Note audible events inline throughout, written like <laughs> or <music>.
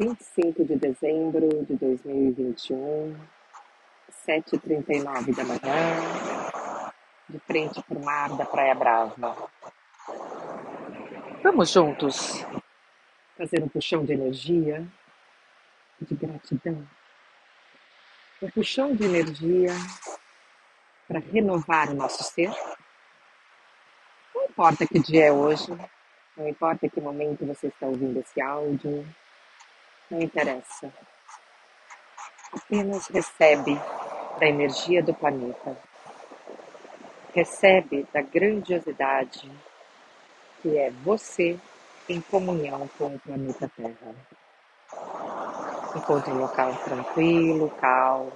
25 de dezembro de 2021, 7h39 da manhã, de frente para o mar da Praia Brava. Vamos juntos fazer um puxão de energia, de gratidão. Um puxão de energia para renovar o nosso ser. Não importa que dia é hoje, não importa que momento você está ouvindo esse áudio, não interessa. Apenas recebe da energia do planeta. Recebe da grandiosidade que é você em comunhão com o planeta Terra. Encontre um local tranquilo, calmo.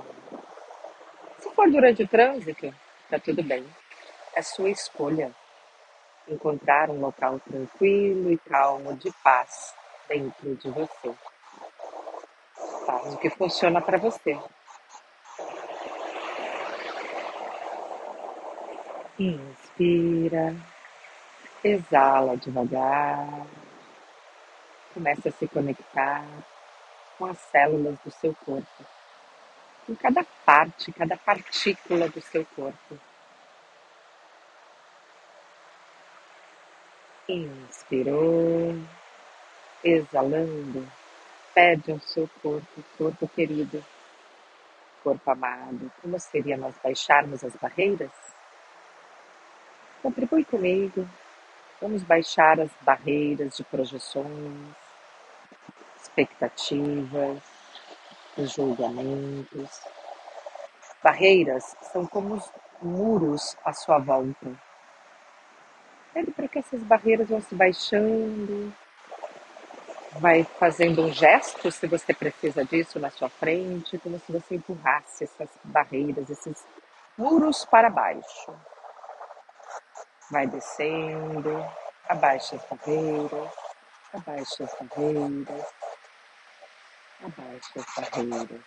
Se for durante o trânsito, tá tudo bem. É sua escolha encontrar um local tranquilo e calmo de paz dentro de você. Faz o que funciona para você. Inspira, exala devagar, começa a se conectar com as células do seu corpo, com cada parte, cada partícula do seu corpo. Inspirou, exalando, pede ao seu corpo, corpo querido, corpo amado, como seria nós baixarmos as barreiras? Contribui comigo, vamos baixar as barreiras de projeções, expectativas, julgamentos. Barreiras são como os muros à sua volta Pede para que essas barreiras vão se baixando, vai fazendo um gesto, se você precisa disso, na sua frente, como se você empurrasse essas barreiras, esses muros para baixo. Vai descendo, abaixa as barreiras, abaixa as barreiras, abaixa as barreiras.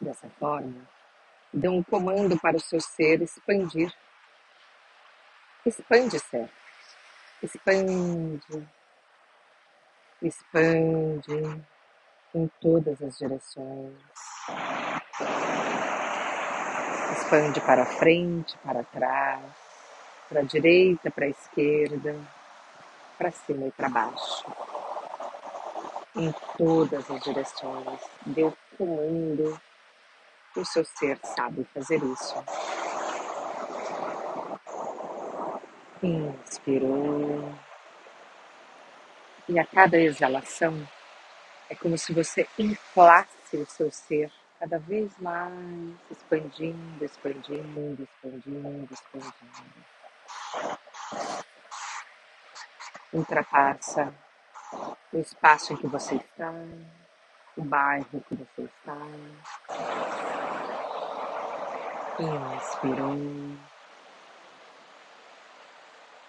Dessa forma, dê um comando para o seu ser expandir Expande, Sé. Expande. Expande em todas as direções. Expande para frente, para trás, para a direita, para a esquerda, para cima e para baixo. Em todas as direções. O comando. O seu ser sabe fazer isso. Inspirou. E a cada exalação é como se você inflasse o seu ser cada vez mais, expandindo, expandindo, expandindo, expandindo. Ultrapassa o espaço em que você está, o bairro que você está. Inspirou.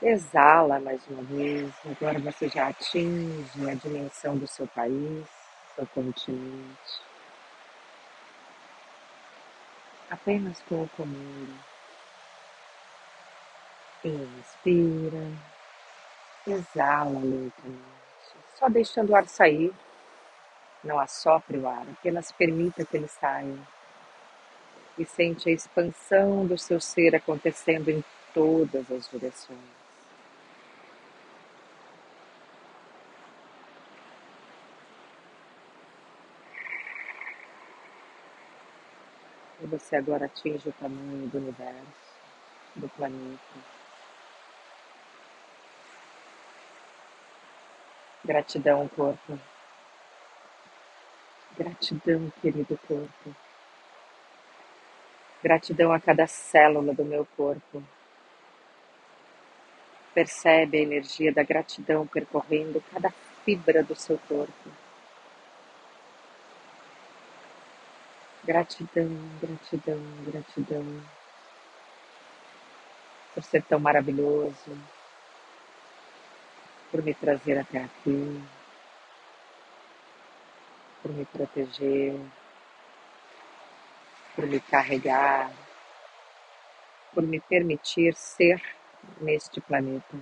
Exala mais uma vez. Agora você já atinge a dimensão do seu país, seu continente. Apenas com o comando. Inspira. Exala lentamente. Só deixando o ar sair. Não assopre o ar, apenas permita que ele saia. E sente a expansão do seu ser acontecendo em todas as direções. Você agora atinge o tamanho do universo, do planeta. Gratidão, corpo. Gratidão, querido corpo. Gratidão a cada célula do meu corpo. Percebe a energia da gratidão percorrendo cada fibra do seu corpo. Gratidão, gratidão, gratidão por ser tão maravilhoso, por me trazer até aqui, por me proteger, por me carregar, por me permitir ser neste planeta.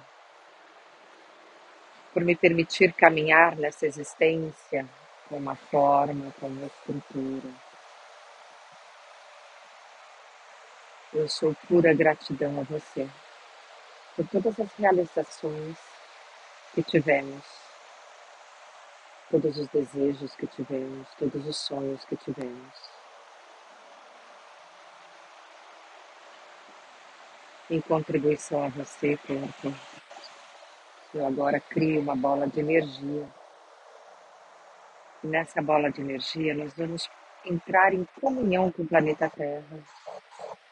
por me permitir caminhar nessa existência com uma forma, com uma estrutura. Eu sou pura gratidão a você por todas as realizações que tivemos, todos os desejos que tivemos, todos os sonhos que tivemos. Em contribuição a você, corpo, eu agora crio uma bola de energia. E nessa bola de energia nós vamos entrar em comunhão com o planeta Terra,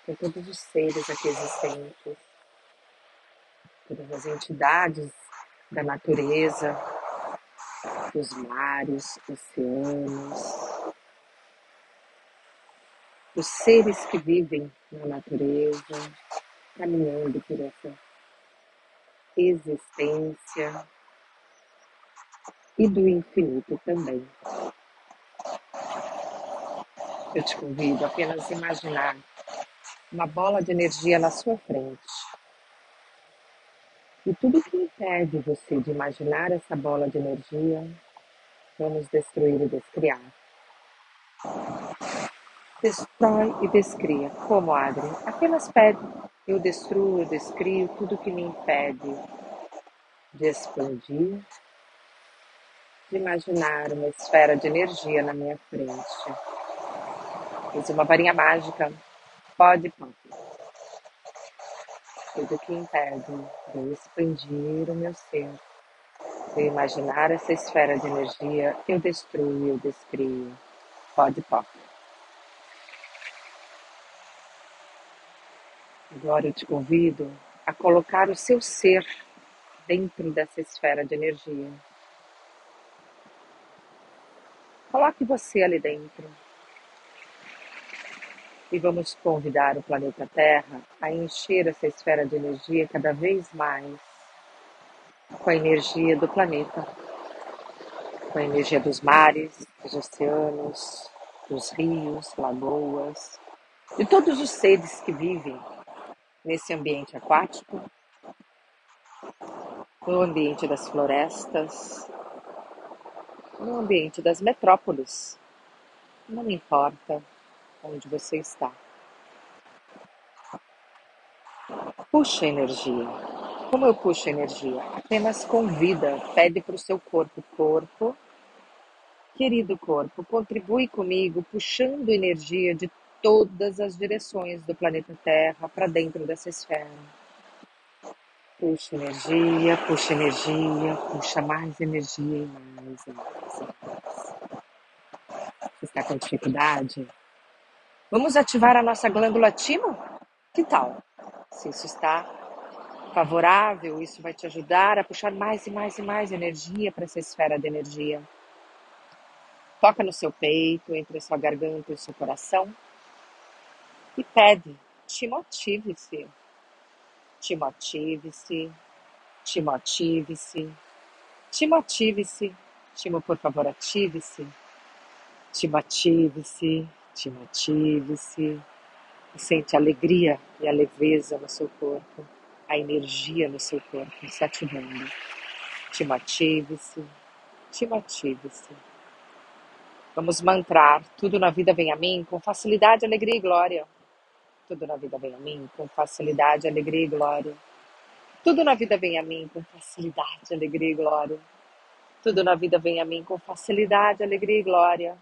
com todos os seres aqui existentes, todas as entidades da natureza, os mares, oceanos, os seres que vivem na natureza, caminhando por essa existência e do infinito também. Eu te convido a apenas imaginar uma bola de energia na sua frente. E tudo que impede você de imaginar essa bola de energia, vamos destruir e descriar. Destrói e descria. Como, Adri? Apenas pede. Eu destruo, eu descrio tudo que me impede de expandir, de imaginar uma esfera de energia na minha frente. Use uma varinha mágica. Pode, pode. Tudo que impede de eu expandir o meu ser, de imaginar essa esfera de energia, eu destruo, eu descrio. Pode, pode. Agora eu te convido a colocar o seu ser dentro dessa esfera de energia. Coloque você ali dentro. E vamos convidar o planeta Terra a encher essa esfera de energia cada vez mais com a energia do planeta, com a energia dos mares, dos oceanos, dos rios, lagoas, de todos os seres que vivem nesse ambiente aquático, no ambiente das florestas, no ambiente das metrópoles. Não importa onde você está. Puxa energia. Como eu puxo energia? Apenas convida, pede para o seu corpo, corpo, querido corpo, contribui comigo, puxando energia de todas as direções do planeta Terra para dentro dessa esfera. Puxa energia, puxa energia, puxa mais energia e mais e mais. E mais. Você está com dificuldade? Vamos ativar a nossa glândula timo? Que tal? Se isso está favorável, isso vai te ajudar a puxar mais e mais e mais energia para essa esfera de energia. Toca no seu peito, entre a sua garganta e o seu coração e pede: te motive-se, te motive-se, te motive-se, te motive-se, Timo, por favor, ative-se, te motive-se, te motive-se, e sente a alegria e a leveza no seu corpo, a energia no seu corpo se ativando. Te motive-se, te motive-se. Vamos mantrar, tudo na vida vem a mim com facilidade, alegria e glória. Tudo na vida vem a mim com facilidade, alegria e glória. Tudo na vida vem a mim com facilidade, alegria e glória. Tudo na vida vem a mim com facilidade, alegria e glória.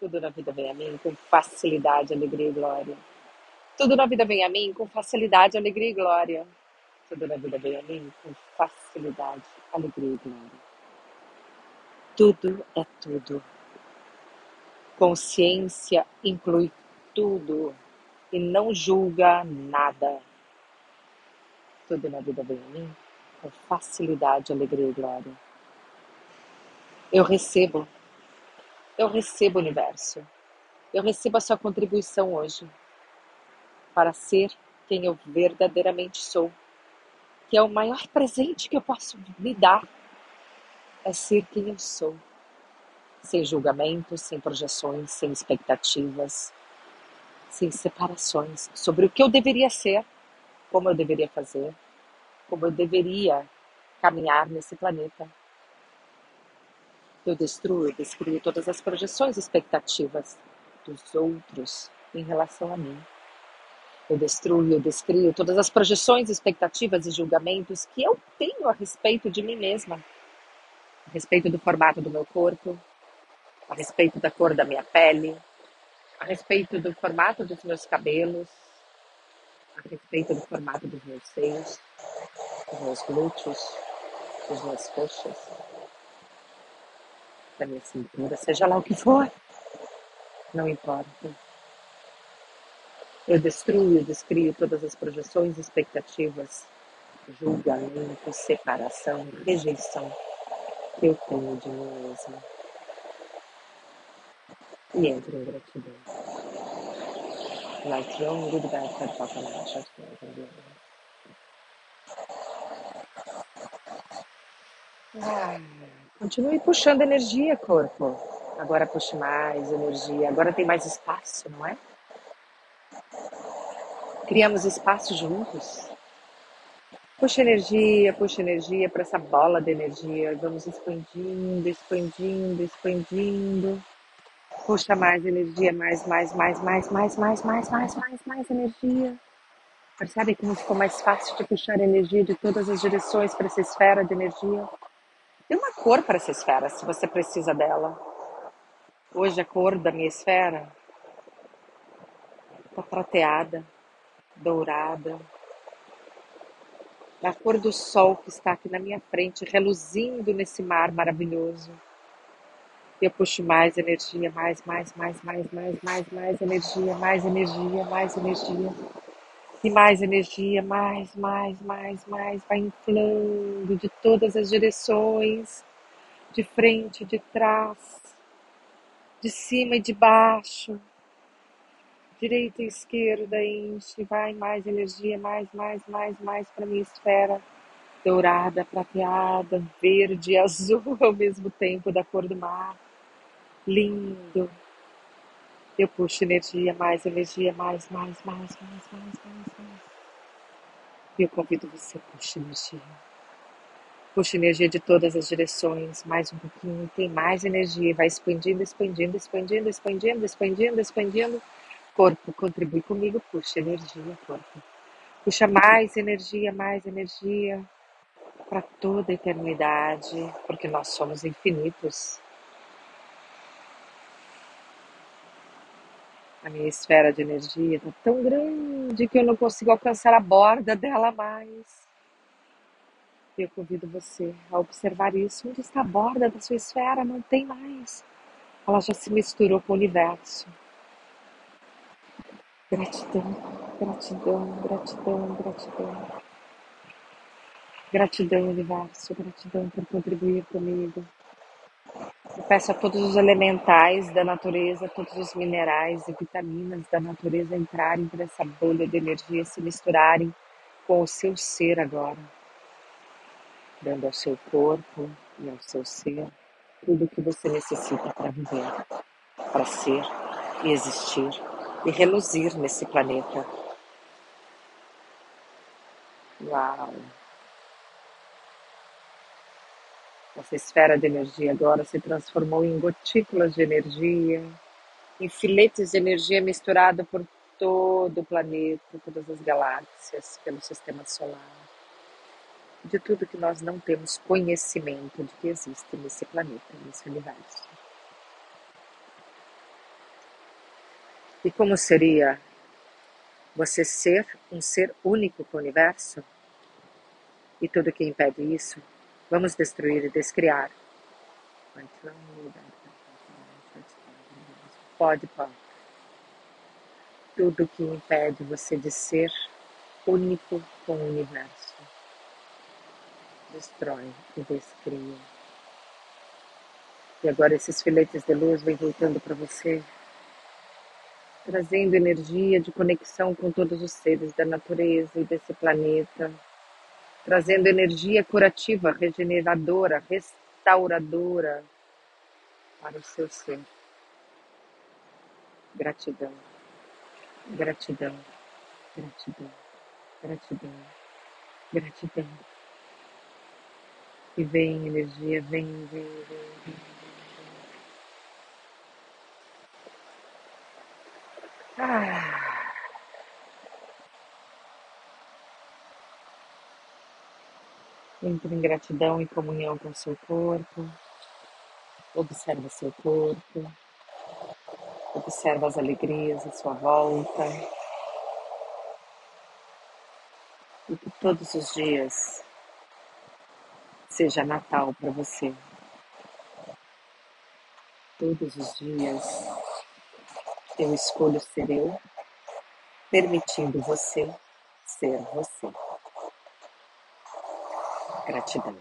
Tudo na vida vem a mim com facilidade, alegria e glória. Tudo na vida vem a mim com facilidade, alegria e glória. Tudo na vida vem a mim com facilidade, alegria e glória. Tudo é tudo. Consciência inclui tudo e não julga nada. Tudo na vida vem a mim com facilidade, alegria e glória. Eu recebo, eu recebo o universo, eu recebo a sua contribuição hoje para ser quem eu verdadeiramente sou, que é o maior presente que eu posso me dar, é ser quem eu sou, sem julgamentos, sem projeções, sem expectativas, sem separações sobre o que eu deveria ser, como eu deveria fazer, como eu deveria caminhar nesse planeta. Eu destruo, eu descrio todas as projeções e expectativas dos outros em relação a mim. Eu destruo, eu descrio todas as projeções, expectativas e julgamentos que eu tenho a respeito de mim mesma, a respeito do formato do meu corpo, a respeito da cor da minha pele, a respeito do formato dos meus cabelos, a respeito do formato dos meus seios, dos meus glúteos, das minhas coxas, da minha cintura, seja lá o que for, não importa. Eu destruo, eu descrio todas as projeções, expectativas, julgamento, separação, rejeição que eu tenho de mim mesma. E entro em gratidão. Like your good bad bad papa ah, Continue puxando energia, corpo. Agora puxe mais energia. Agora tem mais espaço, não é? Criamos espaço juntos. Puxa energia, puxa energia para essa bola de energia. Vamos expandindo, expandindo, expandindo. Puxa mais energia, mais, mais, mais, mais, mais, mais, mais, mais, mais, mais energia. Percebe como ficou mais fácil de puxar energia de todas as direções para essa esfera de energia? Tem uma cor para essa esfera, se você precisa dela. Hoje a cor da minha esfera está prateada dourada, da cor do sol que está aqui na minha frente, reluzindo nesse mar maravilhoso. Eu puxo mais energia, mais, mais, mais, mais, mais, mais, mais energia, mais energia, mais energia. E mais energia, mais, mais, mais, mais, vai inflando de todas as direções, de frente, de trás, de cima e de baixo, direita e esquerda, enche, vai mais energia, mais, mais, mais, mais para minha esfera dourada, prateada, verde e <laughs> azul ao mesmo tempo da cor do mar. Lindo. Eu puxo energia, mais energia, mais, mais, mais, mais, mais, mais, mais. E eu convido você, puxa energia. Puxa energia de todas as direções, mais um pouquinho, tem mais energia, vai expandindo, expandindo, expandindo, expandindo, expandindo, expandindo Corpo, contribui comigo, puxa energia, corpo. Puxa mais energia, mais energia para toda a eternidade, porque nós somos infinitos. A minha esfera de energia está tão grande que eu não consigo alcançar a borda dela mais. Eu convido você a observar isso. Onde está a borda da sua esfera? Não tem mais. Ela já se misturou com o universo. Gratidão, gratidão, gratidão, gratidão. Gratidão, universo, gratidão por contribuir comigo. Eu peço a todos os elementais da natureza, todos os minerais e vitaminas da natureza entrarem por essa bolha de energia, se misturarem com o seu ser agora, dando ao seu corpo e ao seu ser tudo o que você necessita para viver, para ser e existir e reluzir nesse planeta. Uau! Essa esfera de energia agora se transformou em gotículas de energia, em filetes de energia misturada por todo o planeta, todas as galáxias, pelo sistema solar, de tudo que nós não temos conhecimento de que existe nesse planeta, nesse universo. E como seria você ser um ser único com o universo? E tudo que impede isso, vamos destruir e descriar. Pode, pode. Tudo que impede você de ser único com o universo. Destrói e descria. E agora esses filetes de luz vêm voltando para você trazendo energia de conexão com todos os seres da natureza e desse planeta, trazendo energia curativa, regeneradora, restauradora para o seu ser. Gratidão, gratidão, gratidão, gratidão, gratidão. E vem energia, vem, vem, vem, vem. Entre em gratidão e comunhão com seu corpo. Observa seu corpo. Observa as alegrias à sua volta. E que todos os dias seja Natal para você. Todos os dias eu escolho ser eu, permitindo você ser você. Gratidão.